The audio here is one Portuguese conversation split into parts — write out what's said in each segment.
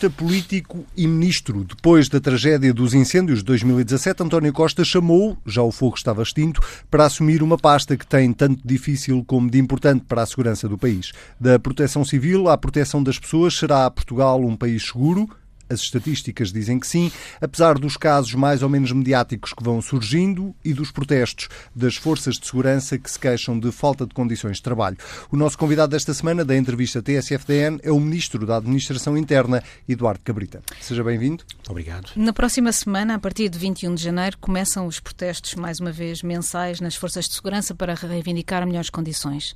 Jurista, político e ministro. Depois da tragédia dos incêndios de 2017, António Costa chamou, já o fogo estava extinto, para assumir uma pasta que tem tanto difícil como de importante para a segurança do país. Da proteção civil à proteção das pessoas, será Portugal um país seguro? As estatísticas dizem que sim, apesar dos casos mais ou menos mediáticos que vão surgindo e dos protestos das forças de segurança que se queixam de falta de condições de trabalho. O nosso convidado desta semana da entrevista TSFDN é o Ministro da Administração Interna, Eduardo Cabrita. Seja bem-vindo. Obrigado. Na próxima semana, a partir de 21 de janeiro, começam os protestos, mais uma vez, mensais nas forças de segurança para reivindicar melhores condições.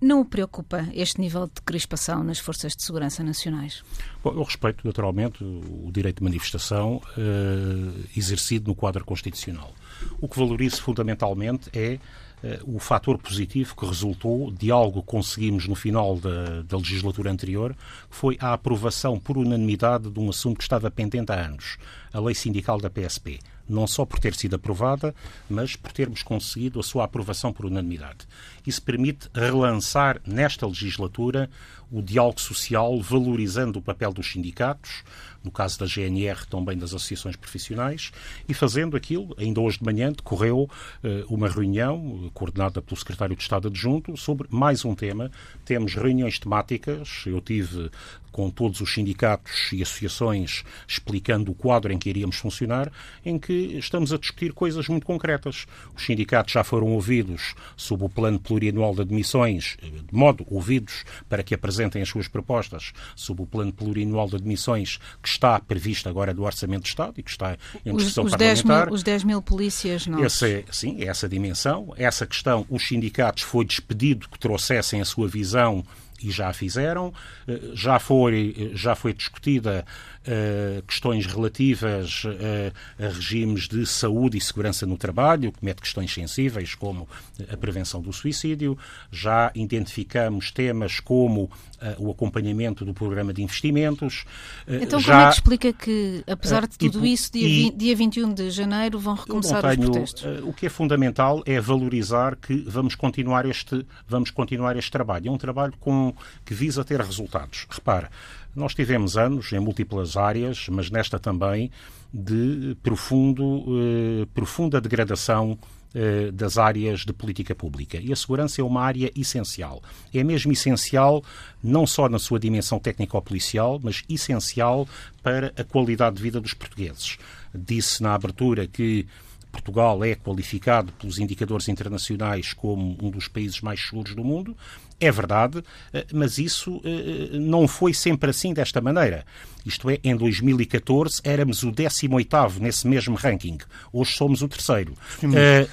Não o preocupa este nível de crispação nas forças de segurança nacionais? Bom, eu respeito, naturalmente, o direito de manifestação uh, exercido no quadro constitucional. O que valorizo fundamentalmente é uh, o fator positivo que resultou de algo que conseguimos no final da, da, legislatura anterior, que foi a aprovação por unanimidade de um assunto que estava pendente há anos, a lei sindical da PSP não só por ter sido aprovada, mas por termos conseguido a sua aprovação por unanimidade. Isso permite relançar nesta legislatura o diálogo social, valorizando o papel dos sindicatos, no caso da GNR, também das associações profissionais, e fazendo aquilo, ainda hoje de manhã decorreu uh, uma reunião coordenada pelo secretário de Estado adjunto sobre mais um tema. Temos reuniões temáticas, eu tive com todos os sindicatos e associações explicando o quadro em que iríamos funcionar, em que estamos a discutir coisas muito concretas. Os sindicatos já foram ouvidos sob o plano plurianual de admissões, de modo ouvidos para que apresentem as suas propostas sob o plano plurianual de admissões que está previsto agora do Orçamento de Estado e que está em discussão os, os parlamentar. 10 mil, os 10 mil polícias, não? Essa, é, sim, essa dimensão. Essa questão, os sindicatos foi despedido que trouxessem a sua visão e já a fizeram. Eh, já foi, já foi discutida uh, questões relativas uh, a regimes de saúde e segurança no trabalho, que mete questões sensíveis como a prevenção do suicídio. Já identificamos temas como uh, o acompanhamento do programa de investimentos. então, já, como é que explica que, apesar de tudo e, isso, dia, e, dia 21 de janeiro vão recomeçar tenho, os protestos? o que é fundamental é valorizar que vamos continuar este, vamos continuar este trabalho. É um trabalho com, que visa ter resultados. Repara, nós tivemos anos em múltiplas áreas, mas nesta também, de profundo, eh, profunda degradação eh, das áreas de política pública. E a segurança é uma área essencial. É mesmo essencial não só na sua dimensão técnico-policial, mas essencial para a qualidade de vida dos portugueses. Disse na abertura que Portugal é qualificado pelos indicadores internacionais como um dos países mais seguros do mundo. É verdade, eh, mas isso eh, eh, não foi sempre assim desta maneira. Isto é, em 2014 éramos o 18º nesse mesmo ranking. Hoje somos o terceiro. uh,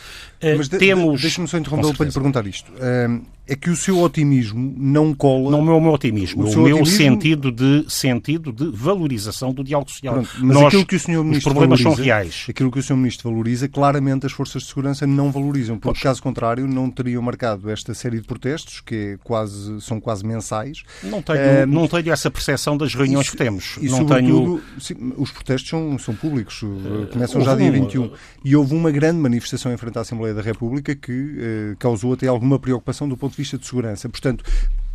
mas de, temos... Deixa-me só interrompê-lo para lhe perguntar isto. Uh, é que o seu otimismo não cola... Não é o meu otimismo, o, o meu otimismo... sentido, de, sentido de valorização do diálogo social. Pronto, mas Nós, aquilo que o senhor Ministro os problemas valoriza, são reais. Aquilo que o senhor Ministro valoriza, claramente as forças de segurança não valorizam, porque, caso contrário, não teriam marcado esta série de protestos, que é quase, são quase mensais. Não tenho, uh, não tenho essa percepção das reuniões isso, que temos. E, não tenho... Sim, os protestos são, são públicos, uh, começam já dia 21. E houve uma grande manifestação em frente à Assembleia da República que uh, causou até alguma preocupação do ponto de vista de segurança. Portanto,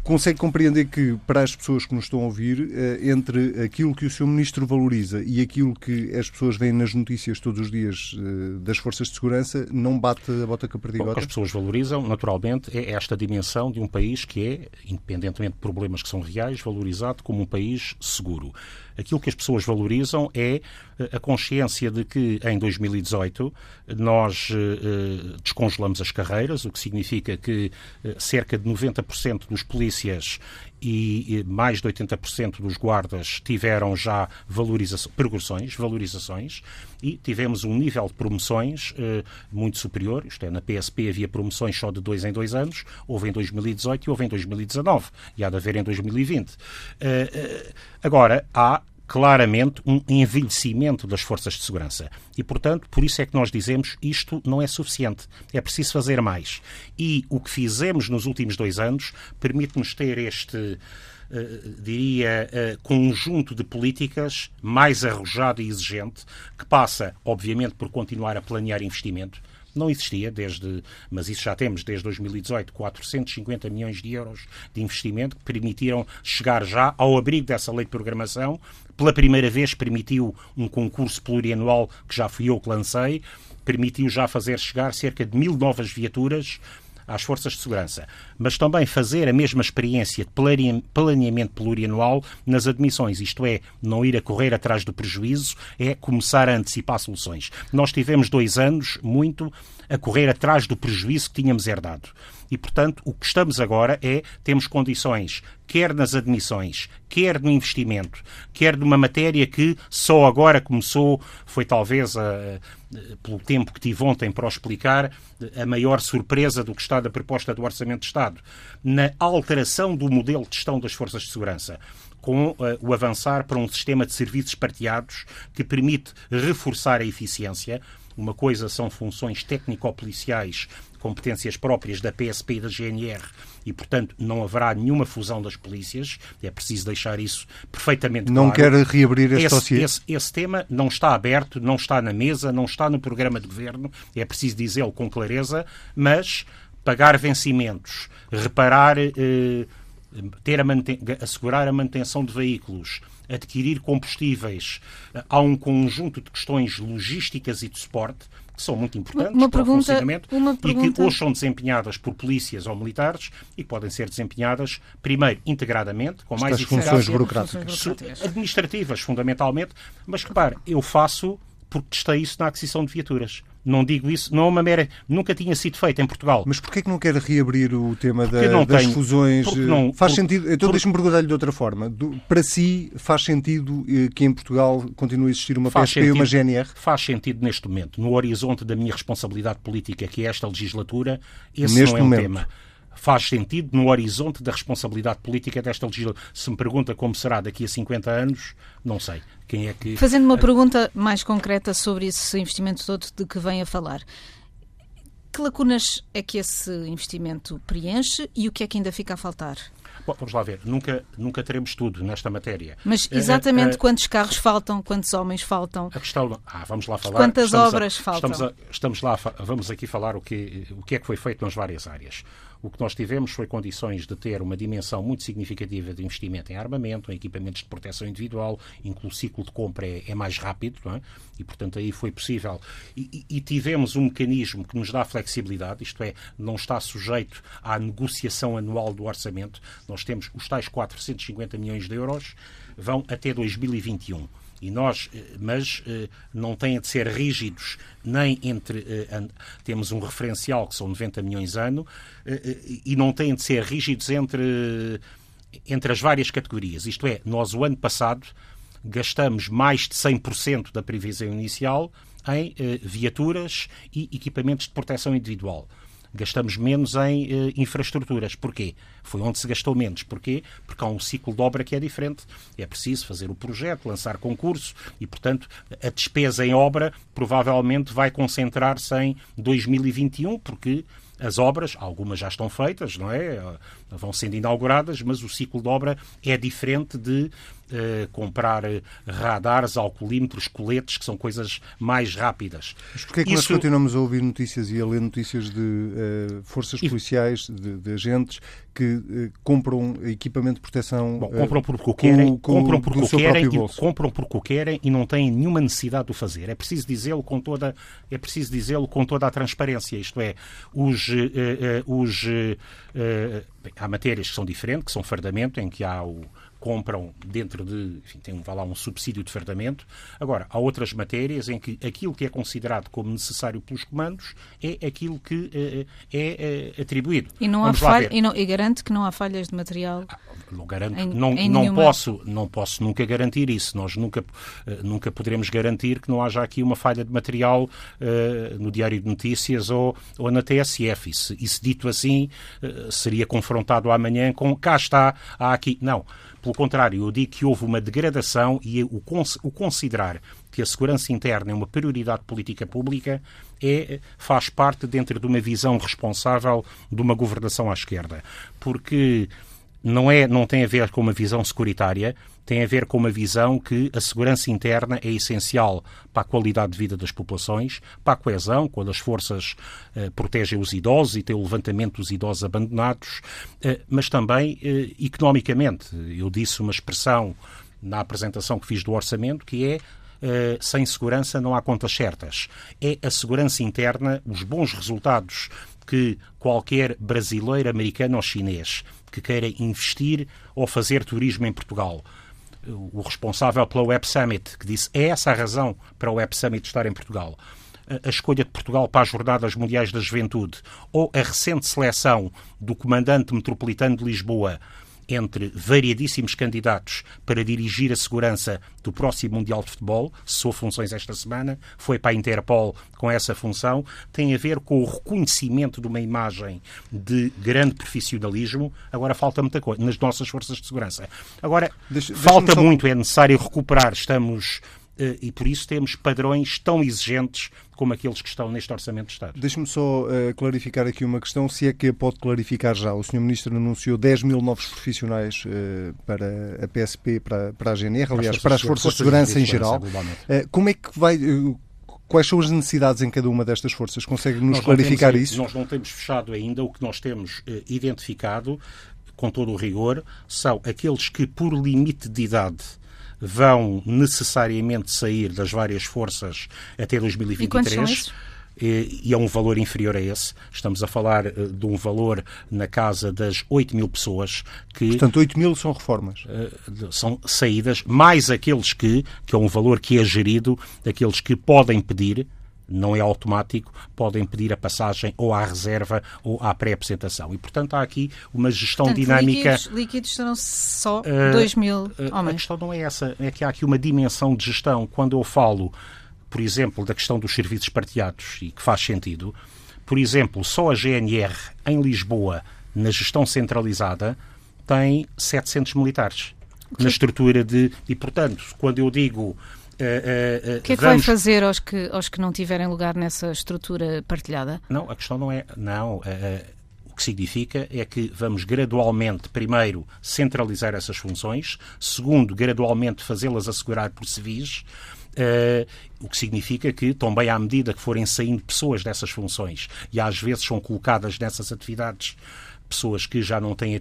consegue compreender que, para as pessoas que nos estão a ouvir, entre aquilo que o seu ministro valoriza e aquilo que as pessoas veem nas notícias todos os dias das forças de segurança, não bate a bota com a perdigota? O que as pessoas valorizam, naturalmente, é esta dimensão de um país que é, independentemente de problemas que são reais, valorizado como um país seguro aquilo que as pessoas valorizam é eh, a consciência de que em 2018 nós uh, descongelamos as carreiras, o que significa que cerca de 90% dos polícias e mais de 80% dos guardas tiveram já progressões, valorizações, e tivemos um nível de promoções uh, muito superior, isto é, na PSP havia promoções só de dois em dois anos, houve em 2018 e houve em 2019, e há de haver em 2020. Uh, uh, agora, há claramente um envelhecimento das forças de segurança. E, portanto, por isso é que nós dizemos isto não é suficiente. É preciso fazer mais. E o que fizemos nos últimos dois anos permite-nos ter este. Uh, diria, uh, conjunto de políticas mais arrojado e exigente, que passa, obviamente, por continuar a planear investimento, Não existia desde, mas isso já temos desde 2018, 450 milhões de euros de investimento que permitiram chegar já ao abrigo dessa lei de programação. Pela primeira vez permitiu um concurso plurianual que já fui eu que lancei, permitiu já fazer chegar cerca de mil novas viaturas às forças de segurança, mas também fazer a mesma experiência de planeamento plurianual nas admissões, isto é, não ir a correr atrás do prejuízo, é começar a antecipar soluções. Nós tivemos dois anos muito a correr atrás do prejuízo que tínhamos herdado. E, portanto, o que estamos agora é temos condições, quer nas admissões, quer no investimento, quer numa matéria que só agora começou, foi talvez a, pelo tempo que tive ontem para o explicar, a maior surpresa do que está da proposta do Orçamento de Estado, na alteração do modelo de gestão das forças de segurança com uh, o avançar para um sistema de serviços partilhados que permite reforçar a eficiência, uma coisa são funções técnico-policiais, competências próprias da PSP e da GNR, e, portanto, não haverá nenhuma fusão das polícias. É preciso deixar isso perfeitamente não claro. Não quer reabrir este esse, dossiê? Esse, esse tema não está aberto, não está na mesa, não está no programa de governo. É preciso dizê-lo com clareza, mas pagar vencimentos, reparar. Eh, ter a assegurar a manutenção de veículos, adquirir combustíveis, há um conjunto de questões logísticas e de suporte que são muito importantes uma para pergunta, o funcionamento uma pergunta... e que hoje são desempenhadas por polícias ou militares e podem ser desempenhadas, primeiro, integradamente, com mais funções burocráticas. administrativas, fundamentalmente, mas repare, eu faço porque testei isso na aquisição de viaturas. Não digo isso, não é uma mera. Nunca tinha sido feito em Portugal. Mas porquê que não quer reabrir o tema da, das tenho, fusões? Não, faz por, sentido. Então, deixe-me perguntar-lhe de outra forma. Do, para si, faz sentido eh, que em Portugal continue a existir uma PSP e uma GNR? Faz sentido neste momento. No horizonte da minha responsabilidade política, que é esta legislatura, esse neste não é um momento. tema faz sentido no horizonte da responsabilidade política desta legislatura. Se me pergunta como será daqui a 50 anos, não sei. Quem é que... Fazendo uma pergunta mais concreta sobre esse investimento todo de que vem a falar. Que lacunas é que esse investimento preenche e o que é que ainda fica a faltar? Bom, vamos lá ver. Nunca, nunca teremos tudo nesta matéria. Mas eh, exatamente uh, uh, quantos carros faltam, quantos homens faltam? A questão. Ah, vamos lá falar. Quantas estamos obras a, faltam? Estamos, a, estamos lá, vamos aqui falar o que, o que é que foi feito nas várias áreas. O que nós tivemos foi condições de ter uma dimensão muito significativa de investimento em armamento, em equipamentos de proteção individual, em que o ciclo de compra é, é mais rápido, é? e portanto aí foi possível. E, e, tivemos um mecanismo que nos dá flexibilidade, isto é, não está sujeito à negociação anual do orçamento. Nós temos os tais 450 milhões de euros, vão até 2021 e nós, eh, mas eh, não têm de ser rígidos nem entre eh, temos um referencial que são 90 milhões ano e não têm de ser rígidos entre entre as várias categorias. Isto é, nós o ano passado gastamos mais de 100% da previsão inicial em viaturas e equipamentos de proteção individual gastamos menos em eh, infraestruturas. Porquê? Foi onde se gastou menos. Porquê? Porque há um ciclo de obra que é diferente. É preciso fazer o projeto, lançar concurso e, portanto, a despesa em obra provavelmente vai concentrar-se em 2021, porque as obras, algumas já estão feitas, não é? Vão sendo inauguradas, mas o ciclo de obra é diferente de uh, comprar eh, radares, alcoolímetros, coletes, que são coisas mais rápidas. Mas porquê é que Isso... nós continuamos a ouvir notícias e a ler notícias de uh, forças policiais, de, de, agentes que uh, compram equipamento de proteção Bom, compram porque o querem, com, compram porque o querem, e, compram porque o querem e não têm nenhuma necessidade de o fazer. É preciso dizê-lo com toda é preciso dizê-lo com toda a transparência, isto é, os, os bem, há matérias que são diferentes, que são fardamento, em que há o compram dentro de, enfim, tem lá um subsídio de fardamento. Agora, há outras matérias em que aquilo que é considerado como necessário pelos comandos é aquilo que uh, é uh, atribuído. E não há falha, e, não, e garante que não há falhas de material. Ah, não garanto, em, não, em não posso, não posso nunca garantir isso. Nós nunca, nunca poderemos garantir que não haja aqui uma falha de material no Diário de Notícias ou, ou na TSF. Isso, isso dito assim seria confrontado amanhã com cá está, há aqui. Não. Pelo contrário, eu digo que houve uma degradação e o, o considerar que a segurança interna é uma prioridade política pública é, faz parte dentro de uma visão responsável de uma governação à esquerda. Porque não, é, não tem a ver com uma visão securitária, tem a ver com uma visão que a segurança interna é essencial para a qualidade de vida das populações, para a coesão, quando as forças uh, protegem os idosos e tem o levantamento dos idosos abandonados, uh, mas também uh, economicamente. Eu disse uma expressão na apresentação que fiz do orçamento que é sem segurança não há contas certas. É a segurança interna, os bons resultados que qualquer brasileiro, americano ou chinês que queira investir ou fazer turismo em Portugal o responsável pela Web Summit, que disse é essa a razão para o Web Summit estar em Portugal. A escolha de Portugal para as Jornadas Mundiais da Juventude ou a recente seleção do comandante metropolitano de Lisboa entre variadíssimos candidatos para dirigir a segurança do próximo Mundial de Futebol, sou funções esta semana, foi para a Interpol com essa função, tem a ver com o reconhecimento de uma imagem de grande profissionalismo. Agora falta muita coisa nas nossas forças de segurança. Agora, deixa, falta só... muito, é necessário recuperar. Estamos eh, e por isso temos padrões tão exigentes como aqueles que estão neste Orçamento de Estado. Deixe-me só uh, clarificar aqui uma questão, se é que pode clarificar já. O Sr. Ministro anunciou 10 mil novos profissionais uh, para a PSP, para, para a GNR, aliás, para as Forças de Segurança em geral. Uh, como é que vai. Quais são as necessidades em cada uma destas forças? Consegue-nos clarificar temos, isso? Nós não temos fechado ainda. O que nós temos identificado, com todo o rigor, são aqueles que, por limite de idade, vão necessariamente sair das várias forças até 2023. E, e é um valor inferior a esse. Estamos a falar uh, de um valor na casa das 8 mil pessoas que. Portanto, 8 mil são reformas. Uh, são saídas, mais aqueles que, que é um valor que é gerido, aqueles que podem pedir não é automático, podem pedir a passagem ou à reserva ou à pré-apresentação. E, portanto, há aqui uma gestão portanto, dinâmica. Líquidos, líquidos serão só uh, 2 mil uh, homens. A questão não é essa, é que há aqui uma dimensão de gestão. Quando eu falo, por exemplo, da questão dos serviços partilhados, e que faz sentido, por exemplo, só a GNR em Lisboa, na gestão centralizada, tem 700 militares. Okay. Na estrutura de. E, portanto, quando eu digo Uh, uh, o que é que vamos... vai fazer aos que, aos que não tiverem lugar nessa estrutura partilhada? Não, a questão não é. Não. o que significa é que vamos gradualmente, primeiro, centralizar essas funções, segundo, gradualmente fazê-las assegurar por civis. Uh, o que significa que, também à medida que forem saindo pessoas dessas funções e às vezes são colocadas nessas atividades pessoas que já não têm eh,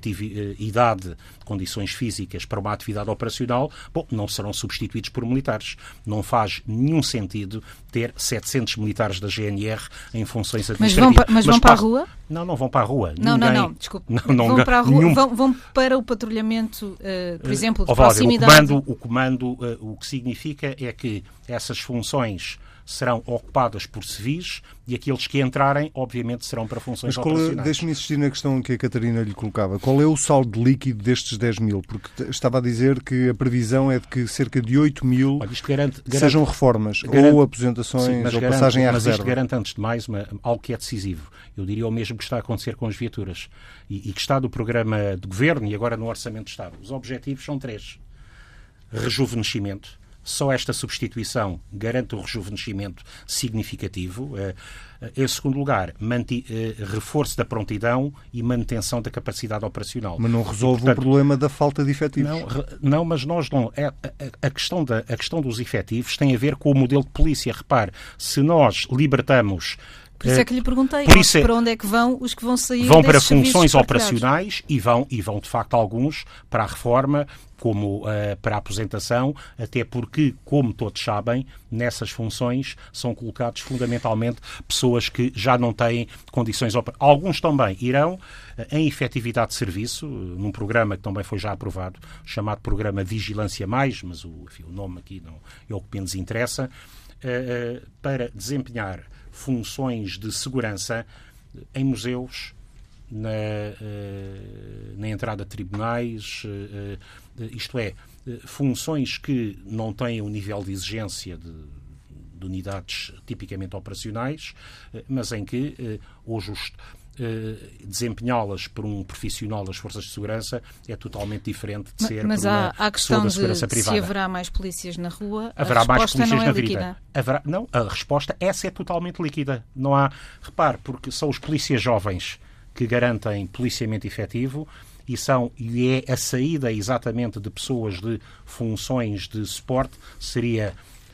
idade, condições físicas para uma atividade operacional, bom, não serão substituídos por militares. Não faz nenhum sentido ter 700 militares da GNR em funções administrativas. Mas vão, para, mas vão para a rua? Não, não vão para a rua. Não, Ninguém... não, não, desculpe. Não, não, vão para a rua, nenhum... vão, vão, para o patrulhamento, uh, por exemplo, de proximidade. O comando, o, comando uh, o que significa é que essas funções serão ocupadas por civis e aqueles que entrarem, obviamente, serão para funções Mas é- operacionais. Deixe-me insistir na questão que a Catarina lhe colocava. Qual é o saldo líquido destes 10 mil? Porque estava a dizer que a previsão é de que cerca de 8 mil Olha, garante, garante, sejam reformas garante, ou aposentações sim, ou garante, passagem à mas reserva. Mas isto garante, antes de mais, uma, algo que é decisivo. Eu diria o mesmo que está a acontecer com as viaturas e, e que está do programa de governo e agora no Orçamento de Estado. Os objetivos são três. Rejuvenescimento, só esta substituição garante o rejuvenescimento significativo. Eh, eh, em segundo lugar, eh, reforço da prontidão e manutenção da capacidade operacional. Mas não resolve e, portanto, o problema da falta de efetivos. Não, não mas nós não. É, a, a, questão da, a questão dos efetivos tem a ver com o modelo de polícia. Repare, se nós libertamos por isso é que lhe perguntei é, para onde é que vão os que vão sair Vão para funções operacionais e vão, e vão, de facto, alguns para a reforma, como uh, para a aposentação, até porque, como todos sabem, nessas funções são colocados fundamentalmente pessoas que já não têm condições. Alguns também irão uh, em efetividade de serviço, uh, num programa que também foi já aprovado, chamado Programa Vigilância Mais, mas o, enfim, o nome aqui não é o que menos interessa, para desempenhar funções de segurança em museus, na, eh, na entrada de tribunais, eh, eh, isto é, funções que não têm o nível de exigência de, de unidades tipicamente operacionais, mas em que hoje os, desempenhá-las por um profissional das forças de segurança é totalmente diferente de ser mas por há, uma há questão de segurança privada. se haverá mais polícias na rua, haverá mais polícias é na vida. Haverá, não, a resposta essa é totalmente líquida. Não há, repare, porque são os polícias jovens que garantem policiamento efetivo e, são, e é a saída exatamente de pessoas de funções de suporte, seria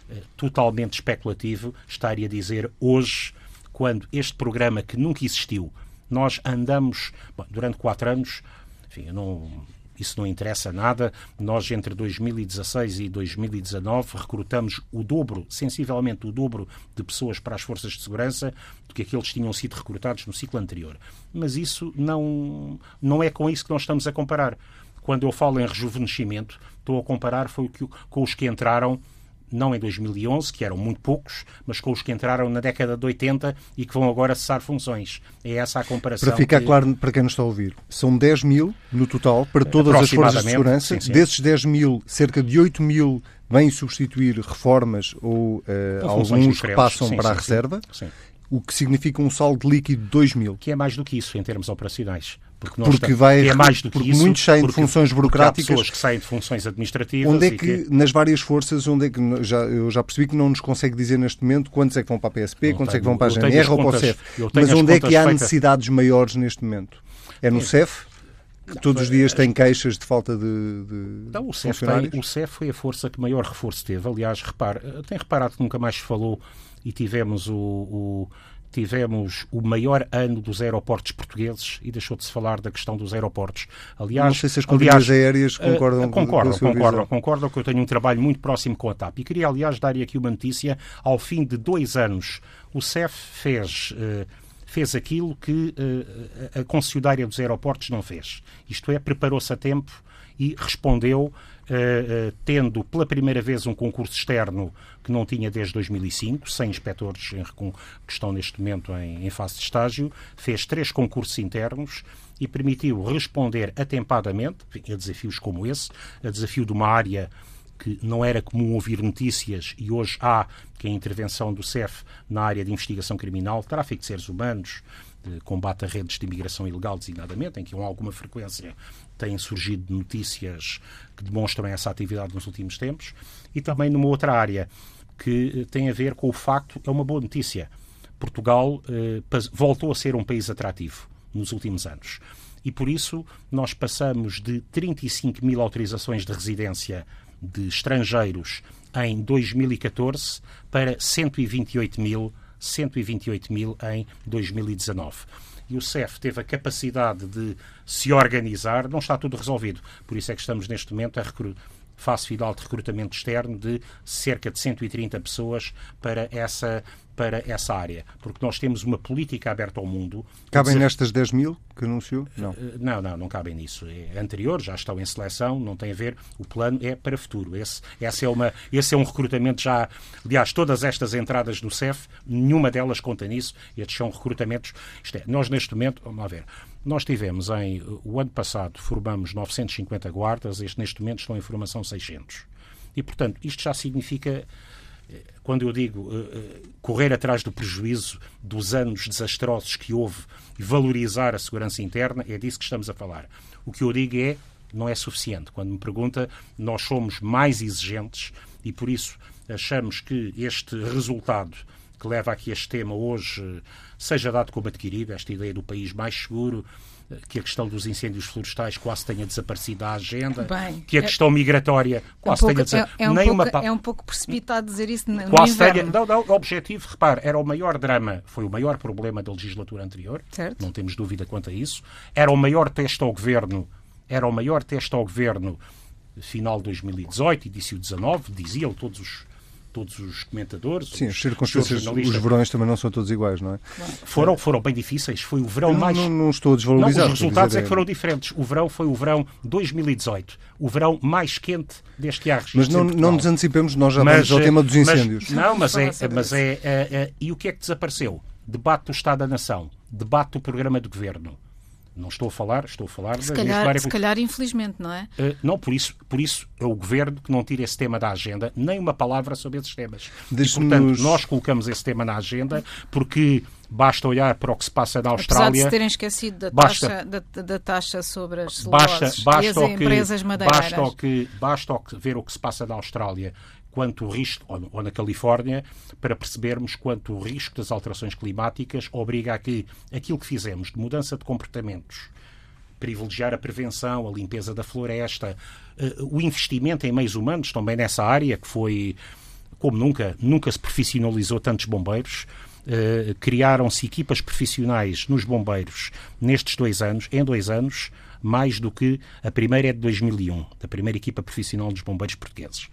eh, totalmente especulativo estar a dizer hoje, quando este programa que nunca existiu, nós andamos bom, durante quatro anos, enfim, não isso não interessa nada. Nós, entre 2016 e 2019, recrutamos o dobro, sensivelmente o dobro, de pessoas para as forças de segurança do que aqueles que tinham sido recrutados no ciclo anterior. Mas isso não, não é com isso que nós estamos a comparar. Quando eu falo em rejuvenescimento, estou a comparar foi com os que entraram não em 2011, que eram muito poucos, mas com os que entraram na década de 80 e que vão agora cessar funções. É essa a comparação. Para ficar que... claro para quem nos está a ouvir, são 10 mil no total para todas as forças de segurança. Sim, sim. Desses 10 mil, cerca de 8 mil vêm substituir reformas ou uh, alguns que passam sim, para a reserva. O que significa um saldo líquido de 2 mil. Que é mais do que isso em termos operacionais. Porque, porque vai, é mais do que porque isso, muitos saem porque, de funções burocráticas. pessoas que saem de funções administrativas. Onde é que, que, nas várias forças, onde é que já, eu já percebi que não nos consegue dizer neste momento quantos é que vão para a PSP, não quantos tenho, é que vão para a GNR ou para o CEF. Mas onde é que há necessidades maiores neste momento? É no é. CEF? Que todos os dias tem queixas de falta de, de não, o CEF, tem, o CEF foi a força que maior reforço teve. Aliás, repare, tem reparado que nunca mais se falou e tivemos o, o tivemos o maior ano dos aeroportos portugueses e deixou de se falar da questão dos aeroportos. Aliás, não sei se as companhias aéreas concordam uh, concordam, com, concordam, concordam que eu tenho um trabalho muito próximo com a TAP. E queria, aliás, dar aqui uma notícia. Ao fim de dois anos, o CEF fez... Uh, fez aquilo que uh, a concessionária dos aeroportos não fez. Isto é, preparou-se a tempo e respondeu Uh, uh, tendo pela primeira vez um concurso externo que não tinha desde 2005, 100 inspectores em, que estão neste momento em, em, fase de estágio, fez três concursos internos e permitiu responder atempadamente a desafios como esse, a desafio de uma área que não era comum ouvir notícias e hoje há, que é a intervenção do CEF na área de investigação criminal, tráfico de seres humanos, combate a redes de imigração ilegal, designadamente, em que com alguma frequência têm surgido notícias que demonstram essa atividade nos últimos tempos, e também numa outra área que eh, tem a ver com o facto, é uma boa notícia, Portugal eh, voltou a ser um país atrativo nos últimos anos. E por isso nós passamos de 35 mil autorizações de residência de estrangeiros em 2014 para 128 mil, 128 mil em 2019 e o CEF teve a capacidade de se organizar, não está tudo resolvido. Por isso é que estamos neste momento a recrutar fase final de recrutamento externo de cerca de 130 pessoas para essa para essa área, porque nós temos uma política aberta ao mundo. Cabem dizer... nestas 10 mil que anunciou? Não. Eh, não, não, não cabem nisso. É anterior, já estão em seleção, não tem a ver. O plano é para futuro. Esse, esse, é, uma, esse é um recrutamento já. Aliás, todas estas entradas do CEF, nenhuma delas conta nisso. Estes são recrutamentos. Isto é, nós neste momento, vamos lá ver. Nós tivemos em. O ano passado formamos 950 guardas, este, neste momento estão em formação 600. E, portanto, isto já significa quando eu digo uh, uh, correr atrás do prejuízo dos anos desastrosos que houve e valorizar a segurança interna, é disso que estamos a falar. O que eu digo é, não é suficiente. Quando me pergunta, nós somos mais exigentes e por isso achamos que este resultado que leva aqui este tema hoje seja dado como adquirido, esta ideia do país mais seguro, que a questão dos incêndios florestais quase tenha desaparecido da agenda, Bem, que a é, questão migratória quase é um tenha desaparecido. É, é, um Nem pouco, uma... é um pouco precipitado dizer isso no quase. Tenha... Não, não, o objetivo, repare, era o maior drama, foi o maior problema da legislatura anterior, certo. não temos dúvida quanto a isso, era o maior teste ao governo, era o maior teste ao governo final de 2018, início de 2019, diziam todos os todos os comentadores. Sim, as circunstâncias, os verões também não são todos iguais, não é? Foram, foram bem difíceis. Foi o verão não, mais. Não, não estou a desvalorizar. Não, os resultados é que foram diferentes. O verão foi o verão 2018, o verão mais quente deste ano. Mas não, não nos antecipemos, nós já mas, vamos ao tema dos incêndios. Mas, não, mas é, mas é, é, é. E o que é que desapareceu? Debate do Estado da Nação, debate do programa de governo não estou a falar, estou a falar se da calhar, área... Se calhar, infelizmente, não é? Uh, não, por isso, por isso é o Governo que não tira esse tema da agenda, nem uma palavra sobre esses temas. E, portanto, nós colocamos esse tema na agenda porque basta olhar para o que se passa na Austrália... Apesar de se terem esquecido da, basta, taxa, da, da, taxa sobre as celuloses basta, basta e as empresas madeireiras. Basta, que, basta ver o que se passa na Austrália quanto o risco, ou na Califórnia, para percebermos quanto o risco das alterações climáticas obriga a que aquilo que fizemos de mudança de comportamentos privilegiar a prevenção, a limpeza da floresta, o investimento em meios humanos, também nessa área, que foi, como nunca, nunca se profissionalizou tantos bombeiros. Uh, criaram-se equipas profissionais nos bombeiros nestes dois anos, em dois anos, mais do que a primeira é de 2001, da primeira equipa profissional dos bombeiros portugueses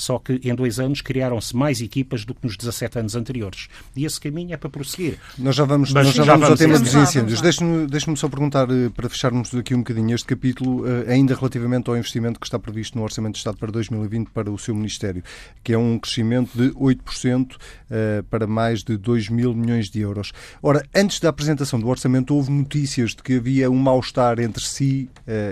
só que em dois anos criaram-se mais equipas do que nos 17 anos anteriores. E esse caminho é para prosseguir. Nós já vamos, nós já, já vamos, ao tema dos incêndios. Deixe-me deixe só perguntar, eh, para fecharmos aqui um bocadinho este capítulo, eh, ainda relativamente ao investimento que está previsto no Orçamento de Estado para 2020 para o seu Ministério, que é um crescimento de 8% eh, para mais de 2 mil milhões de euros. Ora, antes da apresentação do Orçamento, houve notícias de que havia um mal-estar entre si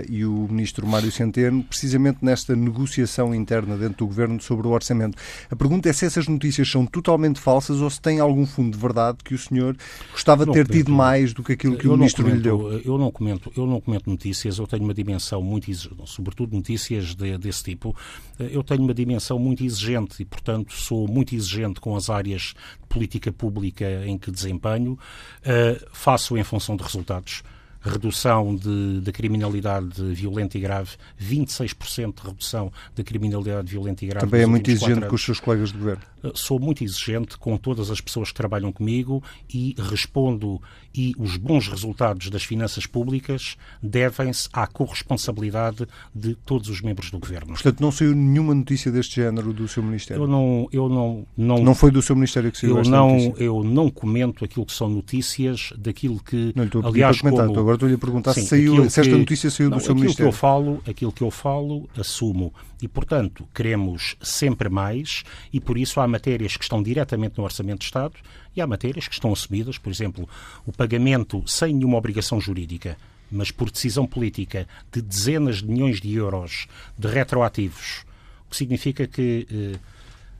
e o Ministro Mário Centeno, precisamente nesta negociação interna dentro do Governo sobre o orçamento. A pergunta é se essas notícias são totalmente falsas ou se tem algum fundo de verdade que o senhor gostava de ter comento, tido mais do que aquilo que o ministro comento, lhe deu. Eu não comento, eu não comento notícias, eu tenho uma dimensão muito sobretudo notícias de, desse tipo. Eu tenho uma dimensão muito exigente e, portanto, sou muito exigente com as áreas de política pública em que desempenho. Uh, faço em função de resultados redução de, da criminalidade violenta e grave, 26% de redução da criminalidade violenta e grave. Também é muito exigente com os seus colegas de governo. Eh, sou muito exigente com todas as pessoas que trabalham comigo e respondo e os bons resultados das finanças públicas devem-se à corresponsabilidade de todos os membros do governo. Portanto, não saiu nenhuma notícia deste género do seu ministério. Eu não, eu não, não. Não foi do seu ministério que saiu eu esta não, notícia. Eu não comento aquilo que são notícias daquilo que. Não aliás. Como, estou-lhe a perguntar sim, se, saiu, se esta notícia saiu não, do seu ministério. Que eu falo, aquilo que eu falo, assumo. E, portanto, queremos sempre mais e, por isso, há matérias que estão diretamente no Orçamento de Estado e há matérias que estão assumidas, por exemplo, o pagamento sem nenhuma obrigação jurídica, mas por decisão política, de dezenas de milhões de euros de retroativos, o que significa que. Eh,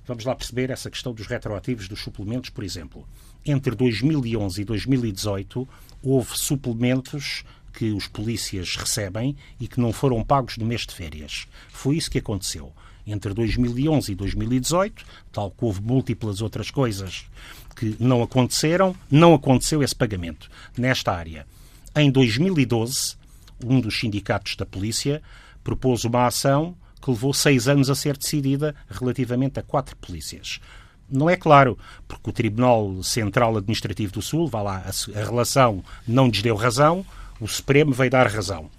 vamos lá perceber essa questão dos retroativos dos suplementos, por exemplo. Entre 2011 e 2018 houve suplementos que os polícias recebem e que não foram pagos no mês de férias. Foi isso que aconteceu. Entre 2011 e 2018, tal que houve múltiplas outras coisas que não aconteceram, não aconteceu esse pagamento nesta área. Em 2012, um dos sindicatos da polícia propôs uma ação que levou seis anos a ser decidida relativamente a quatro polícias. Não é claro, porque o Tribunal Central Administrativo do Sul, vá lá, a, a relação não lhes deu razão, o Supremo veio dar razão.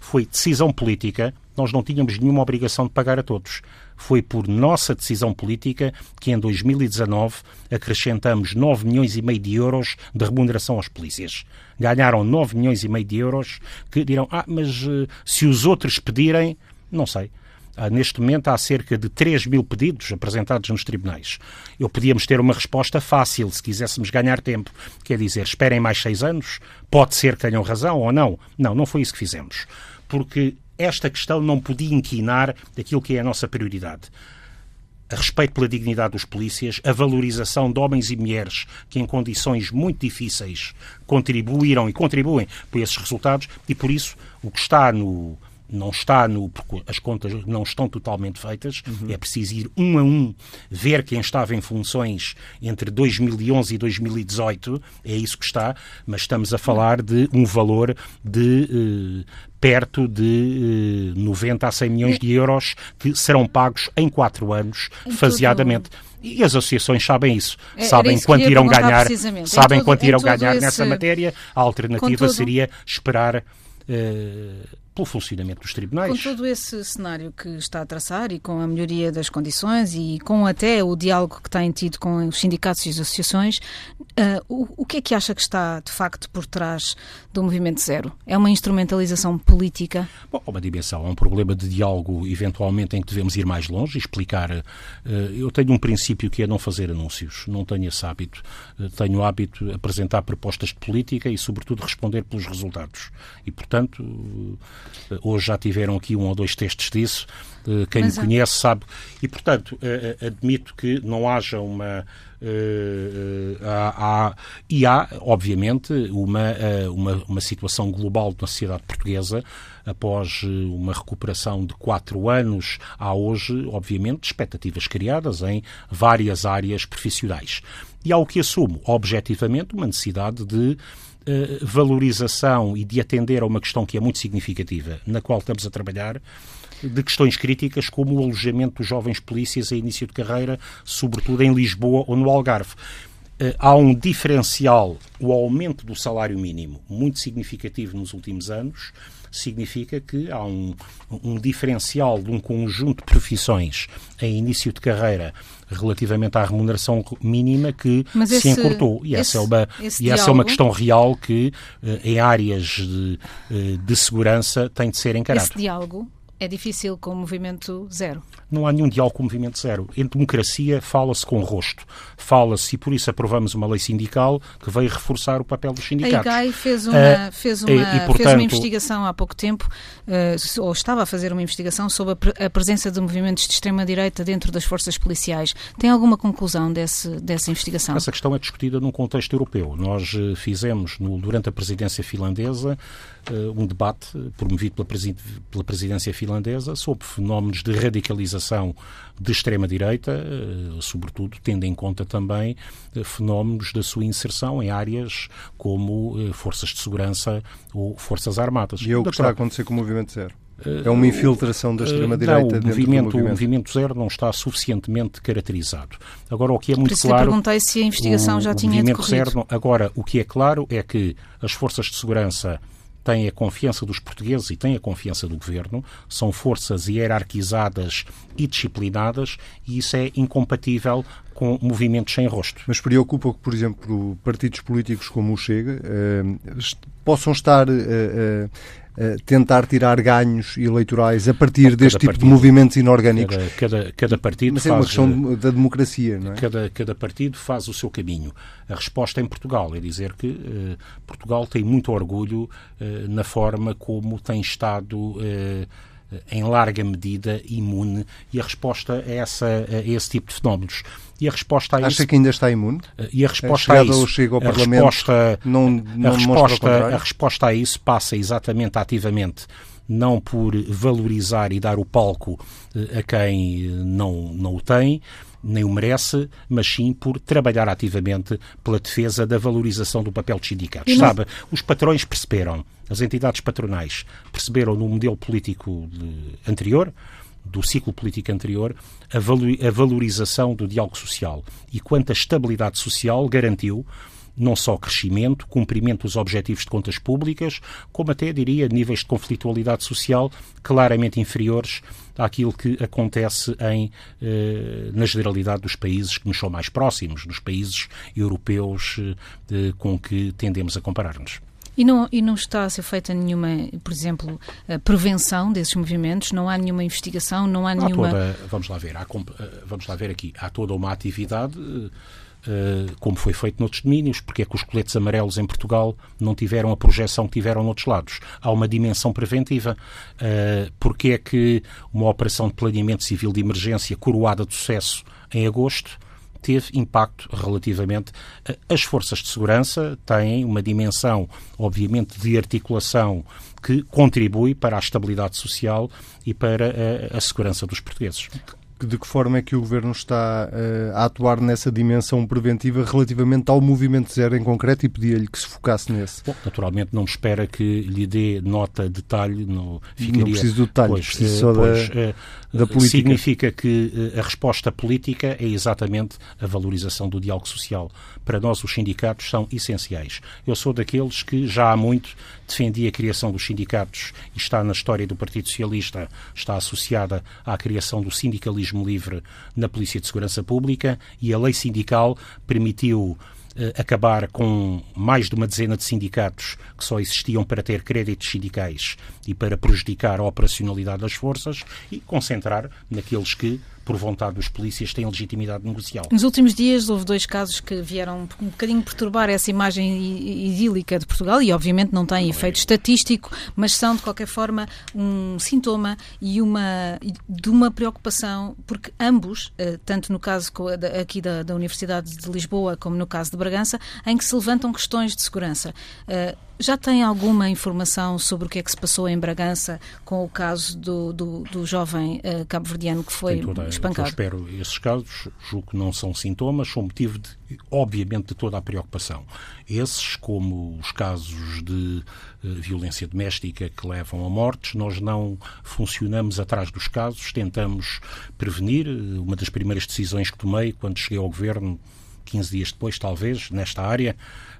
Foi decisão política, nós não tínhamos nenhuma obrigação de pagar a todos. Foi por nossa decisão política que em 2019 acrescentamos 9 milhões e meio de euros de remuneração aos polícias. Ganharam 9 milhões e meio de euros que dirão, ah, mas uh, se os outros pedirem, não sei. Ah, neste momento há cerca de 3 mil pedidos apresentados nos tribunais. Eu podíamos ter uma resposta fácil se quiséssemos ganhar tempo. Quer dizer, esperem mais seis anos, pode ser que tenham razão ou não. Não, não foi isso que fizemos. Porque esta questão não podia inquinar aquilo que é a nossa prioridade a respeito pela dignidade dos polícias, a valorização de homens e mulheres que, em condições muito difíceis, contribuíram e contribuem para esses resultados, e por isso o que está no, não está no. porque as contas não estão totalmente feitas, uhum. é preciso ir um a um, ver quem estava em funções entre 2011 e 2018, é isso que está, mas estamos a falar de um valor de eh, perto de eh, 90 a 100 milhões de euros que serão pagos em quatro anos, em faseadamente. Tudo... E as associações sabem isso. É, sabem isso quanto irão ganhar, sabem quanto irão ganhar esse... nessa matéria. A alternativa todo... seria esperar uh, pelo funcionamento dos tribunais. Com todo esse cenário que está a traçar e com a melhoria das condições e com até o diálogo que tem tido com os sindicatos e as associações, uh, o, o que é que acha que está de facto por trás do Movimento Zero? É uma instrumentalização política? Bom, uma dimensão, é um problema de diálogo eventualmente em que devemos ir mais longe e explicar. Uh, eu tenho um princípio que é não fazer anúncios, não tenho esse hábito. Uh, tenho o hábito de apresentar propostas de política e, sobretudo, responder pelos resultados. E, portanto, Hoje já tiveram aqui um ou dois testes disso. Eh, quem Mas, me conhece sabe. E, portanto, eh, eh, admito que não haja uma. há, e há, obviamente, uma, uma, uma situação global na sociedade portuguesa após uma recuperação de quatro anos, há hoje, obviamente, expectativas criadas em várias áreas profissionais. E há o que assumo, objetivamente, uma necessidade de uh, valorização e de atender a uma questão que é muito significativa, na qual estamos a trabalhar, de questões críticas como o alojamento dos jovens polícias a início de carreira, sobretudo em Lisboa ou no Algarve. Uh, há um diferencial, o aumento do salário mínimo, muito significativo nos últimos anos, significa que há um, um diferencial de um conjunto de profissões em início de carreira relativamente à remuneração mínima que Mas se esse, encurtou. E, esse, essa, é uma, e essa é uma questão real que eh, em áreas de, eh, de segurança tem de ser encarada. Esse diálogo é difícil com o movimento zero. Não há nenhum diálogo com o movimento zero. Em democracia fala-se com o rosto. Fala-se, e por isso aprovamos uma lei sindical que veio reforçar o papel dos sindicatos. A IGAI fez uma, uh, fez uma, e, portanto, fez uma investigação há pouco tempo, uh, ou estava a fazer uma investigação sobre a, a presença de movimentos de extrema-direita dentro das forças policiais. Tem alguma conclusão desse, dessa investigação? Essa questão é discutida num contexto europeu. Nós uh, fizemos, no, durante a presidência finlandesa, um debate promovido pela, pela presidência finlandesa sobre fenómenos de radicalização de extrema-direita, sobretudo tendo em conta também fenómenos da sua inserção em áreas como forças de segurança ou forças armadas. E é o que está a acontecer com o Movimento Zero? É uma infiltração da extrema-direita dentro movimento, do movimento. O movimento zero não está suficientemente caracterizado. Agora, o que é muito Por isso claro... perguntei se a investigação o, já o tinha movimento decorrido. Zero, agora, o que é claro é que as forças de segurança têm a confiança dos portugueses e têm a confiança do governo, são forças hierarquizadas e disciplinadas e isso é incompatível com movimentos sem rosto. Mas preocupa que, por exemplo, partidos políticos como o Chega eh, possam estar eh, eh, tentar tirar ganhos eleitorais a partir cada deste tipo partido, de movimentos inorgânicos. Cada, cada, cada partido Mas faz, é uma questão da democracia, não é? Cada, cada partido faz o seu caminho. A resposta em Portugal é dizer que uh, Portugal tem muito orgulho uh, na forma como tem estado uh, em larga medida imune e a resposta é essa, a esse tipo de fenómenos. E a resposta a Acha isso, que ainda está imune? e a resposta a isso, chega ao a Parlamento resposta, não, não a, resposta, a resposta a isso passa exatamente ativamente não por valorizar e dar o palco a quem não, não o tem, nem o merece, mas sim por trabalhar ativamente pela defesa da valorização do papel dos sindicatos. Não... Sabe, os patrões perceberam, as entidades patronais perceberam no modelo político de, anterior, do ciclo político anterior, a, valo, a valorização do diálogo social e quanto a estabilidade social garantiu não só crescimento, cumprimento dos objetivos de contas públicas, como até, diria, níveis de conflitualidade social claramente inferiores àquilo que acontece em, eh, na generalidade dos países que nos são mais próximos, dos países europeus eh, com que tendemos a comparar-nos. E não, e não está a ser feita nenhuma, por exemplo, prevenção desses movimentos? Não há nenhuma investigação? Não há, há nenhuma. Toda, vamos lá ver, há, vamos lá ver aqui. Há toda uma atividade Uh, como foi feito noutros domínios, porque é que os coletes amarelos em Portugal não tiveram a projeção que tiveram noutros lados. Há uma dimensão preventiva. Uh, porque é que uma operação de planeamento civil de emergência coroada de sucesso em agosto teve impacto relativamente. As forças de segurança têm uma dimensão, obviamente, de articulação que contribui para a estabilidade social e para a, a segurança dos portugueses de que forma é que o Governo está uh, a atuar nessa dimensão preventiva relativamente ao movimento zero em concreto e pedia-lhe que se focasse nesse? Bom, naturalmente não espera que lhe dê nota, detalhe, no, ficaria... Não preciso do detalhe, pois, preciso só pois, da, da política. Significa que a resposta política é exatamente a valorização do diálogo social. Para nós os sindicatos são essenciais. Eu sou daqueles que já há muito defendi a criação dos sindicatos e está na história do Partido Socialista, está associada à criação do sindicalismo livre na Polícia de Segurança Pública e a lei sindical permitiu acabar com mais de uma dezena de sindicatos que só existiam para ter créditos sindicais e para prejudicar a operacionalidade das forças e concentrar naqueles que por vontade dos polícias, têm legitimidade negocial. Nos últimos dias houve dois casos que vieram um bocadinho perturbar essa imagem idílica de Portugal e obviamente não têm efeito estatístico, mas são de qualquer forma um sintoma e uma de uma preocupação, porque ambos, tanto no caso aqui da, da Universidade de Lisboa como no caso de Bragança, em que se levantam questões de segurança Já tem alguma informação sobre o que é que se passou em Bragança com o caso do, do, do jovem uh, cabo-verdiano que foi toda, espancado? Eu espero esses casos, julgo que não são sintomas, são motivo, de, obviamente, de toda a preocupação. Esses, como os casos de uh, violência doméstica que levam a mortes, nós não funcionamos atrás dos casos, tentamos prevenir. Uma das primeiras decisões que tomei quando cheguei ao governo 15 dias depois, talvez, nesta área.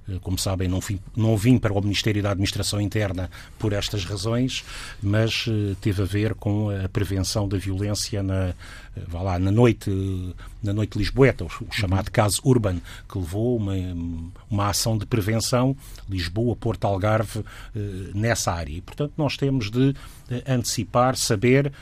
Eh, como sabem, não vim, não vim para o Ministério da Administração Interna por estas razões, mas uh, teve a ver com a prevenção da violência na, uh, vá lá, na noite, na noite lisboeta, o, chamado caso Urban, que levou uma, uma ação de prevenção Lisboa, Porto Algarve, nessa área. E, portanto, nós temos de antecipar, saber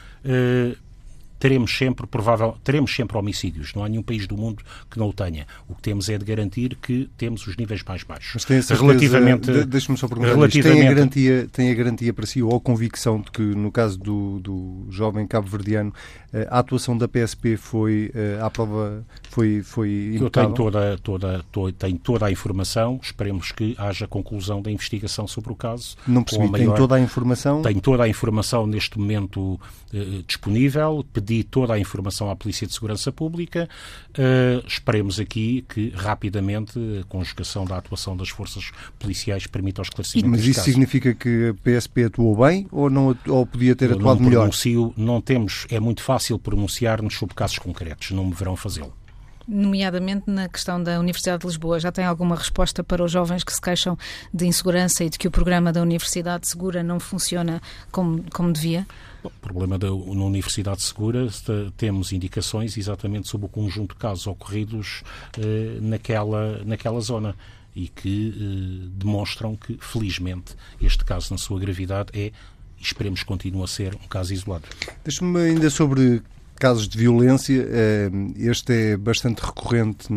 teremos sempre, provável, teremos sempre homicídios. Não há nenhum país do mundo que não o tenha. O que temos é de garantir que temos os níveis mais baixos. Mas tem certeza, relativamente, de, deixe-me só perguntar, relativamente, tem, a garantia, tem a garantia para si ou a convicção de que, no caso do, do jovem cabo-verdiano, eh, a atuação da PSP foi eh, à prova, foi, foi Eu tenho toda, toda, toda, tenho toda a informação, esperemos que haja conclusão da investigação sobre o caso. Não percebi, maior, tem toda a informação? Tenho toda a informação neste momento eh, disponível, pedi toda a informação à Polícia de Segurança Pública. Uh, esperemos aqui que rapidamente a conjugação da atuação das forças policiais permita o esclarecimento. Mas isso caso. significa que a PSP atuou bem ou, não, ou podia ter Eu atuado não melhor? Pronuncio, não temos, é muito fácil pronunciar-nos sobre casos concretos, não me verão fazê-lo nomeadamente na questão da Universidade de Lisboa. Já tem alguma resposta para os jovens que se queixam de insegurança e de que o programa da Universidade Segura não funciona como, como devia? O problema da na Universidade Segura temos indicações exatamente sobre o conjunto de casos ocorridos eh, naquela, naquela zona e que eh, demonstram que, felizmente, este caso, na sua gravidade, é e esperemos que continue a ser um caso isolado. Deixe-me ainda sobre casos de violência. Eh, este é bastante recorrente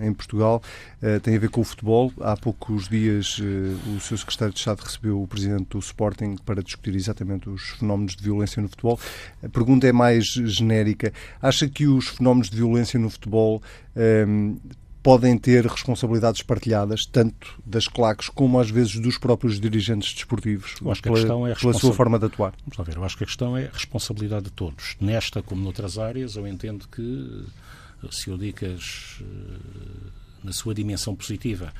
em Portugal, eh, tem a ver com o futebol. Há poucos dias eh, o seu secretário de Estado recebeu o presidente do Sporting para discutir exatamente os fenómenos de violência no futebol. A pergunta é mais genérica. Acha que os fenómenos de violência no futebol podem ter responsabilidades partilhadas, tanto das claques como às vezes dos próprios dirigentes desportivos, eu acho que pela, a questão é a pela sua forma de atuar. Vamos lá ver, eu acho que a questão é a responsabilidade de todos. Nesta como noutras áreas, eu entendo que se o dicas eh, na sua dimensão positiva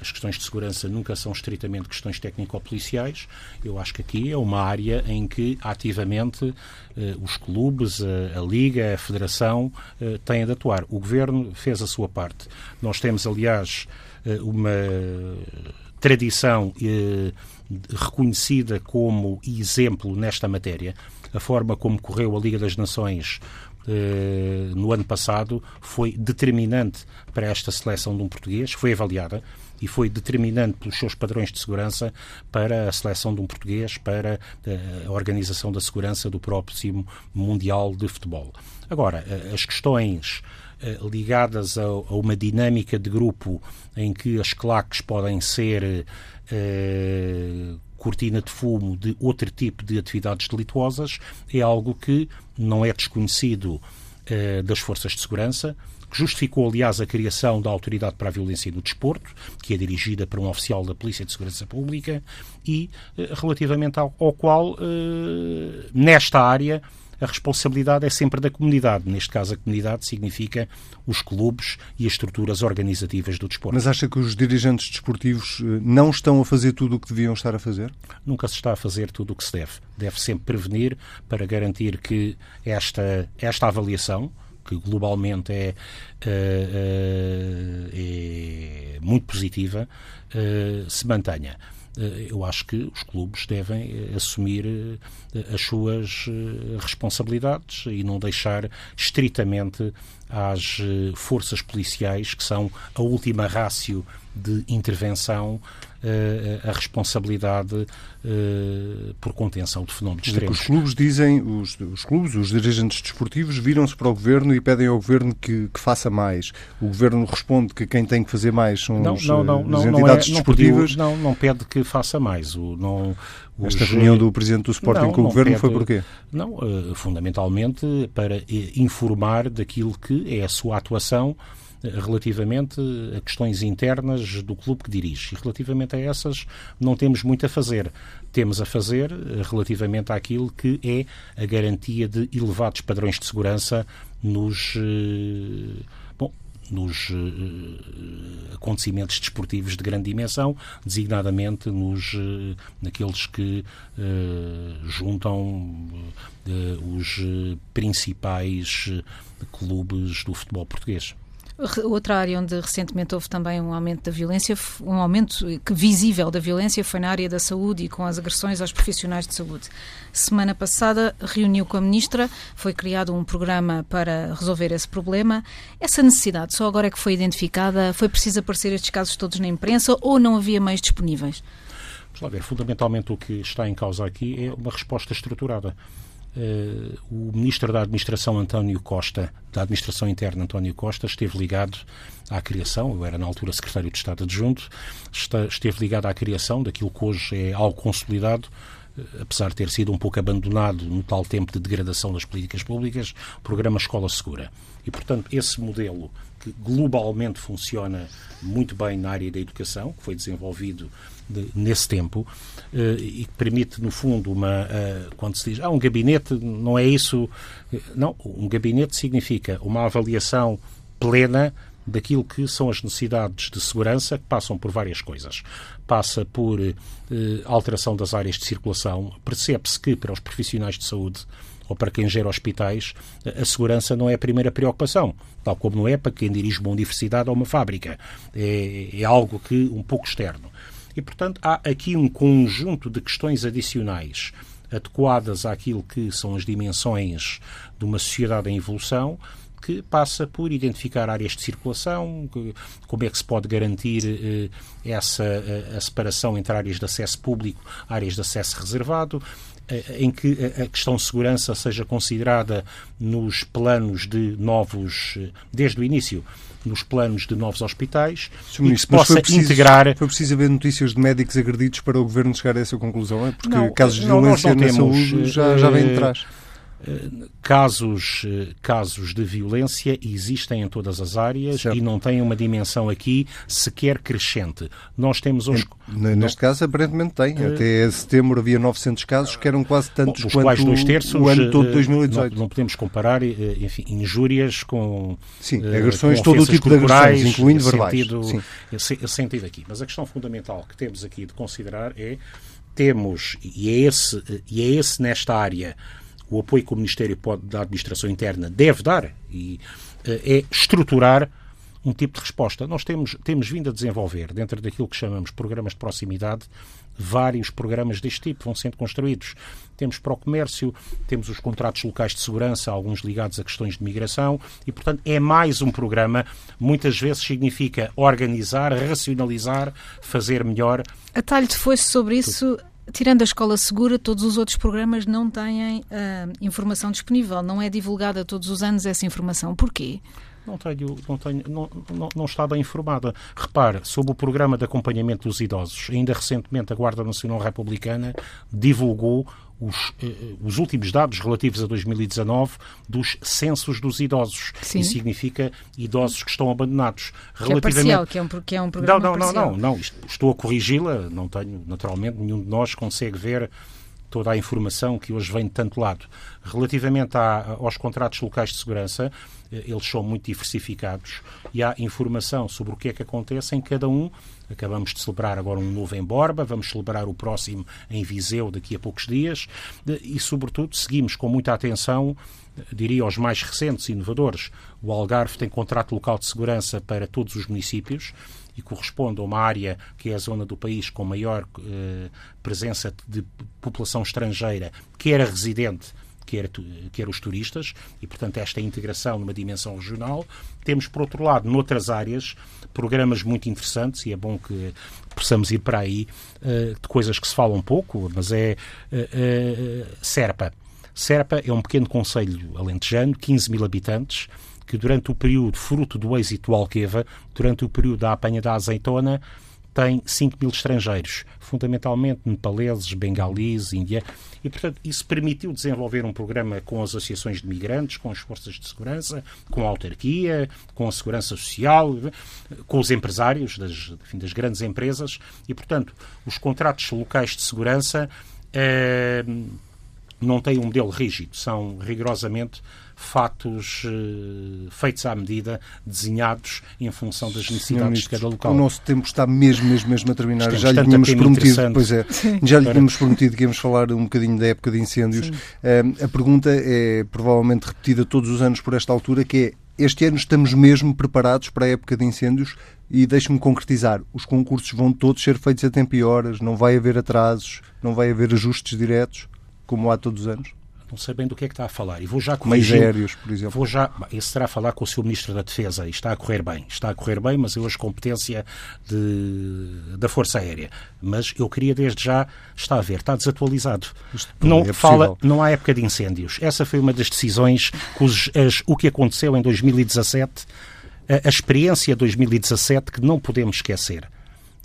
as questões de segurança nunca são estritamente questões técnico-policiais. Eu acho que aqui é uma área em que ativamente eh, os clubes, a, Liga, a Federação eh, têm de atuar. O Governo fez a sua parte. Nós temos, aliás, eh, uma tradição reconhecida como exemplo nesta matéria. A forma como correu a Liga das Nações no ano passado foi determinante para esta seleção de um português, foi avaliada e foi determinante pelos seus padrões de segurança para a seleção de um português, para eh, a organização da segurança do próximo Mundial de Futebol. Agora, eh, as questões eh, ligadas a, uma dinâmica de grupo em que as claques podem ser cortina de fumo de outro tipo de atividades delituosas é algo que não é desconhecido das forças de segurança, justificou, aliás, a criação da Autoridade para a Violência no Desporto, que é dirigida por um oficial da Polícia de Segurança Pública, e eh, relativamente ao, ao qual, eh, nesta área, a responsabilidade é sempre da comunidade. Neste caso, a comunidade significa os clubes e as estruturas organizativas do desporto. Mas acha que os dirigentes desportivos eh, não estão a fazer tudo o que deviam estar a fazer? Nunca se está a fazer tudo o que se deve. Deve sempre prevenir para garantir que esta, esta avaliação, que globalmente é, uh, é muito positiva, uh, se mantenha. Eu acho que os clubes devem assumir as suas responsabilidades e não deixar estritamente às forças policiais, que são a última rácio de intervenção, a responsabilidade por contenção de fenómenos extremos. Os clubes dizem, os, os clubes, os dirigentes desportivos, viram-se para o governo e pedem ao governo que, que, faça mais. O governo responde que quem tem que fazer mais são não, os, não, não, eh, as entidades é, desportivas. Não, não, pede que faça mais. O, não. Esta reunião do Presidente do Sporting com o Governo pede, foi porquê? Não, uh, fundamentalmente para informar daquilo que é a sua atuação relativamente a questões internas do clube que dirige. E relativamente a essas, não temos muito a fazer. Temos a fazer relativamente àquilo que é a garantia de elevados padrões de segurança nos nos uh, acontecimentos desportivos de grande dimensão, designadamente nos uh, naqueles que uh, juntam os principais clubes do futebol português. Outra área onde recentemente houve também um aumento da violência, um aumento visível da violência, foi na área da saúde e com as agressões aos profissionais de saúde. Semana passada reuniu com a Ministra, foi criado um programa para resolver esse problema. Essa necessidade só agora é que foi identificada? Foi preciso aparecer estes casos todos na imprensa ou não havia meios disponíveis? Vamos lá ver, fundamentalmente o que está em causa aqui é uma resposta estruturada. Uh, o Ministro da Administração, António Costa, da Administração Interna, António Costa, esteve ligado à criação, eu era na altura Secretário de Estado Adjunto, esteve ligado à criação daquilo que hoje é algo consolidado, uh, apesar de ter sido um pouco abandonado no tal tempo de degradação das políticas públicas, programa Escola Segura. E, portanto, esse modelo que globalmente funciona muito bem na área da educação, que foi desenvolvido de, nesse tempo uh, e que permite, no fundo, uma. Uh, quando se diz, ah, um gabinete, não é isso. Não, um gabinete significa uma avaliação plena daquilo que são as necessidades de segurança, que passam por várias coisas. Passa por alteração das áreas de circulação. Percebe-se que, para os profissionais de saúde, ou para quem gera hospitais, a segurança não é a primeira preocupação, tal como não é para quem dirige uma universidade ou uma fábrica. É, é algo que um pouco externo. E, portanto, há aqui um conjunto de questões adicionais adequadas àquilo que são as dimensões de uma sociedade em evolução, que passa por identificar áreas de circulação, como é que se pode garantir eh, essa a, a separação entre áreas de acesso público, áreas de acesso reservado, eh, em que a questão de segurança seja considerada nos planos de novos, eh, desde o início, nos planos de novos hospitais Sim, e que possa preciso, integrar. Foi preciso haver notícias de médicos agredidos para o governo chegar a essa conclusão? É porque não, casos de não, violência na saúde já, já vêm de trás. Casos, casos de violência existem em todas as áreas certo. e não têm uma dimensão aqui sequer crescente. Nós temos hoje. Neste caso, aparentemente tem. Uh, Até setembro havia 900 casos, que eram quase tantos quanto quais dois terços, o ano todo de 2018. Não, não podemos comparar enfim, injúrias com. Sim, agressões, com todo o tipo de agressões, incluindo verbais. Sentido, sentido aqui. Mas a questão fundamental que temos aqui de considerar é temos, e é esse, e é esse nesta área o apoio que o Ministério pode, da Administração Interna deve dar e, uh, é estruturar um tipo de resposta. Nós temos, temos vindo a desenvolver, dentro daquilo que chamamos programas de proximidade, vários programas deste tipo vão sendo construídos. Temos para o comércio, temos os contratos locais de segurança, alguns ligados a questões de migração, e, portanto, é mais um programa. Muitas vezes significa organizar, racionalizar, fazer melhor. Atalho de foice sobre isso. Tirando a Escola Segura, todos os outros programas não têm uh, informação disponível. Não é divulgada todos os anos essa informação. Porquê? Não tenho, não, tenho, não, não, não está bem informada. Repare, sobre o programa de acompanhamento dos idosos, ainda recentemente a Guarda Nacional Republicana divulgou os, eh, os, últimos dados relativos a 2019 dos censos dos idosos. Sim. Isso significa idosos que estão abandonados. Que é parcial, que é um, que é um programa Não, não, parcial. não, não, não. Estou a corrigi-la, não tenho, naturalmente, nenhum de nós consegue ver toda a informação que hoje vem de tanto lado. Relativamente à, aos contratos locais de segurança, eh, eles são muito diversificados e há informação sobre o que é que acontece em cada um. Acabamos de celebrar agora um novo em Borba, vamos celebrar o próximo em Viseu daqui a poucos dias e, sobretudo, seguimos com muita atenção, diria, aos mais recentes inovadores. O Algarve tem contrato local de segurança para todos os municípios e corresponde a uma área que é a zona do país com maior eh, presença de população estrangeira, quer a residente, quer, quer os turistas, e, portanto, esta integração numa dimensão regional. Temos, por outro lado, noutras áreas, programas muito interessantes, e é bom que possamos ir para aí, uh, de coisas que se falam pouco, mas é uh, uh, Serpa. Serpa é um pequeno conselho alentejano, 15 mil habitantes, que durante o período, fruto do êxito Alqueva, durante o período da apanha da azeitona, tem 5 mil estrangeiros, fundamentalmente nepaleses, bengalis, índia, e, portanto, isso permitiu desenvolver um programa com as associações de migrantes, com as forças de segurança, com a autarquia, com a segurança social, com os empresários das, enfim, das grandes empresas, e, portanto, os contratos locais de segurança eh, não têm um modelo rígido, são rigorosamente fatos uh, feitos à medida, desenhados em função das necessidades de cada local. O nosso tempo está mesmo, mesmo, mesmo a terminar. já lhe tínhamos prometido, pois é, já lhe tínhamos prometido que íamos falar um bocadinho da época de incêndios. Uh, a pergunta é provavelmente repetida todos os anos por esta altura, que é este ano estamos mesmo preparados para a época de incêndios e deixe-me concretizar, os concursos vão todos ser feitos a tempo e horas, não vai haver atrasos, não vai haver ajustes diretos, como há todos os anos? Não sei bem do que é que está a falar. E vou já corrigir. Mais aéreos, por exemplo. Vou já, esse será a falar com o seu Ministro da Defesa e está a correr bem. Está a correr bem, mas eu as competência de, da Força Aérea. Mas eu queria desde já, está a ver, está desatualizado. Não, é fala, não há época de incêndios. Essa foi uma das decisões, os, as, o que aconteceu em 2017, a, a experiência de 2017 que não podemos esquecer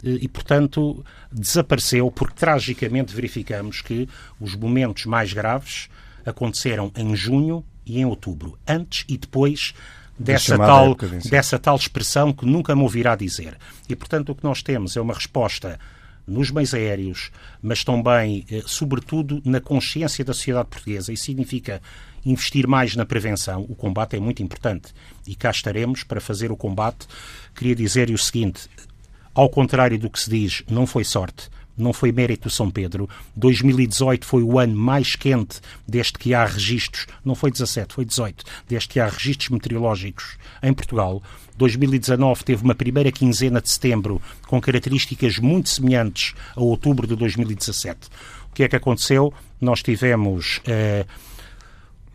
e, portanto, desapareceu porque tragicamente verificamos que os momentos mais graves aconteceram em junho e em outubro, antes e depois dessa tal, dessa tal expressão que nunca me ouvirá dizer. E, portanto, o que nós temos é uma resposta nos meios aéreos, mas também, eh, sobretudo, na consciência da sociedade portuguesa. Isso significa investir mais na prevenção. O combate é muito importante e cá estaremos para fazer o combate. Queria dizer-lhe o seguinte: ao contrário do que se diz, não foi sorte não foi mérito São Pedro. 2018 foi o ano mais quente desde que há registros, não foi 17, foi 18, desde que há registros meteorológicos em Portugal. 2019 teve uma primeira quinzena de setembro com características muito semelhantes a outubro de 2017. O que é que aconteceu? Nós tivemos eh,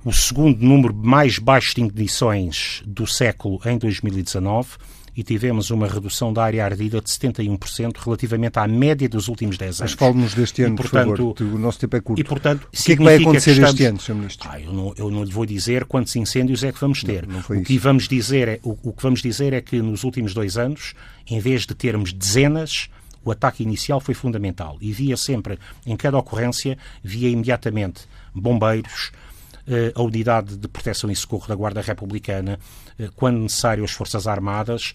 o segundo número mais baixo de ignições do século em 2019 e tivemos uma redução da área ardida de 71% relativamente à média dos últimos 10 anos. Mas fale-nos deste ano, e, portanto, por favor, o nosso tempo é curto. E, portanto, o que é que vai acontecer que estamos... este ano, Sr. Ministro? Ah, eu, não, eu não lhe vou dizer quantos incêndios é que vamos ter. Não, não o, que vamos dizer é, o, o que vamos dizer é que nos últimos dois anos, em vez de termos dezenas, o ataque inicial foi fundamental e via sempre, em cada ocorrência, via imediatamente bombeiros, a Unidade de Proteção e Socorro da Guarda Republicana, eh, quando necessário as Forças Armadas,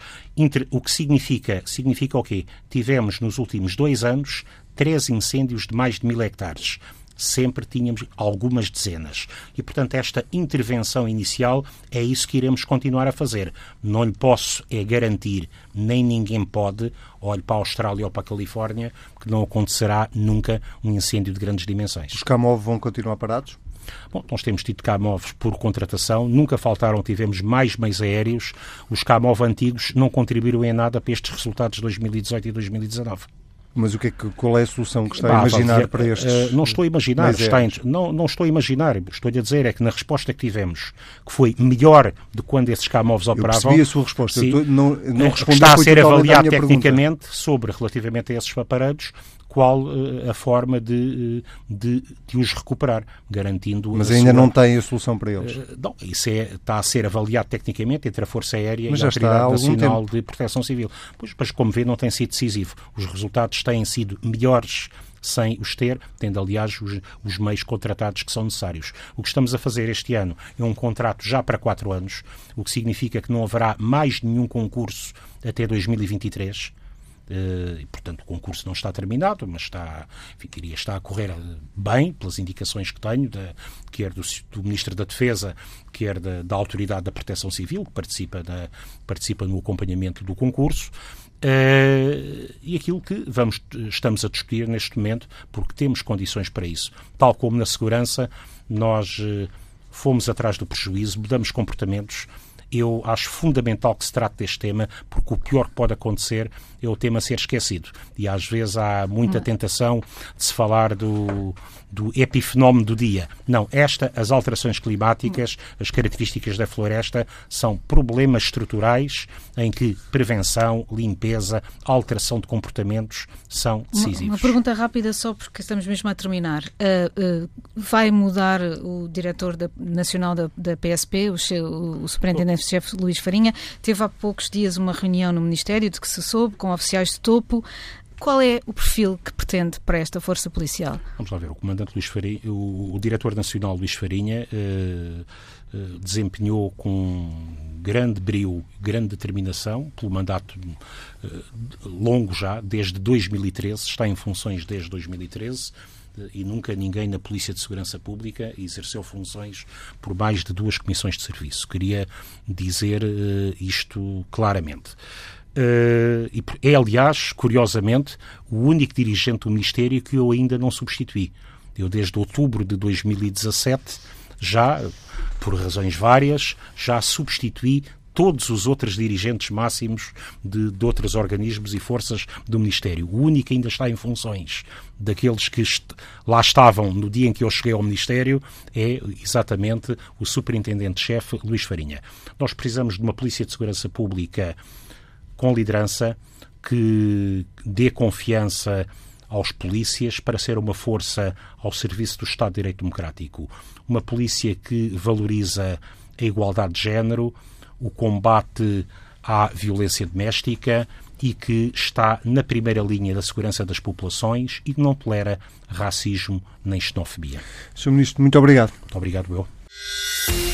o que significa, significa o quê? Tivemos nos últimos dois anos três incêndios de mais de mil hectares sempre tínhamos algumas dezenas. E, portanto, esta intervenção inicial é isso que iremos continuar a fazer. Não lhe posso é garantir, nem ninguém pode, olhe para a Austrália ou para a Califórnia, que não acontecerá nunca um incêndio de grandes dimensões. Os Camov vão continuar parados? Bom, nós temos tido CAMOVs por contratação, nunca faltaram, tivemos mais meios aéreos. Os CAMOV antigos não contribuíram em nada para estes resultados de 2018 e 2019. Mas o que é que, qual é a solução que está bah, a imaginar para estes? Uh, não estou a imaginar, está em, não, não estou a imaginar. Estou a dizer é que na resposta que tivemos, que foi melhor de quando esses CAMOVs operavam. Eu a sua resposta. Sim, não, não eh, está a ser avaliado tecnicamente pergunta. sobre, relativamente a esses aparelhos, qual uh, a forma de, eh, de, de, os recuperar, garantindo... Mas ainda sua... não tem a solução para eles? Uh, não, isso é, está a ser avaliado tecnicamente entre a Força Aérea mas e a Autoridade Nacional tempo. de Proteção Civil. Pois, mas como vê, não tem sido decisivo. Os resultados têm sido melhores sem os ter, tendo aliás os, os, meios contratados que são necessários. O que estamos a fazer este ano é um contrato já para quatro anos, o que significa que não haverá mais nenhum concurso até 2023. Uh, e, portanto, o concurso não está terminado, mas está, enfim, diria, está a correr bem, pelas indicações que tenho, da, quer do, do Ministro da Defesa, quer da, da, Autoridade da Proteção Civil, que participa, da, participa no acompanhamento do concurso. Uh, e aquilo que vamos, estamos a discutir neste momento, porque temos condições para isso. Tal como na segurança, nós uh, fomos atrás do prejuízo, mudamos comportamentos eu acho fundamental que se trate deste tema, porque o pior que pode acontecer é o tema ser esquecido. E às vezes há muita hum. tentação de se falar do, do epifenómeno do dia. Não, esta, as alterações climáticas, as características da floresta, são problemas estruturais em que prevenção, limpeza, alteração de comportamentos são decisivos. Uma, uma pergunta rápida só porque estamos mesmo a terminar. Uh, uh, vai mudar o diretor da, nacional da, da PSP, o, o superintendente comandante-chefe Luís Farinha. Teve há poucos dias uma reunião no Ministério de que se soube, com oficiais de topo. Qual é o perfil que pretende para esta força policial? Vamos lá ver. O comandante Luís Farinha, o, o diretor nacional Luís Farinha eh, eh, desempenhou com grande brio, grande determinação, pelo mandato eh, longo já, desde 2013, está em funções desde 2013 e nunca ninguém na Polícia de Segurança Pública exerceu funções por mais de duas comissões de serviço. Queria dizer isto claramente. Uh, é, aliás, curiosamente, o único dirigente do Ministério que eu ainda não substituí. Eu, desde outubro de 2017, já, por razões várias, já substituí todos os outros dirigentes máximos de, de outros organismos e forças do Ministério. O único que ainda está em funções daqueles que est lá estavam no dia em que eu cheguei ao Ministério é exatamente o Superintendente-Chefe Luís Farinha. Nós precisamos de uma Polícia de Segurança Pública com liderança que dê confiança aos polícias para ser uma força ao serviço do Estado de Direito Democrático. Uma polícia que valoriza a igualdade de género, o combate à violência doméstica e que está na primeira linha da segurança das populações e que não tolera racismo nem xenofobia. Sr. Ministro, muito obrigado. Muito obrigado, eu.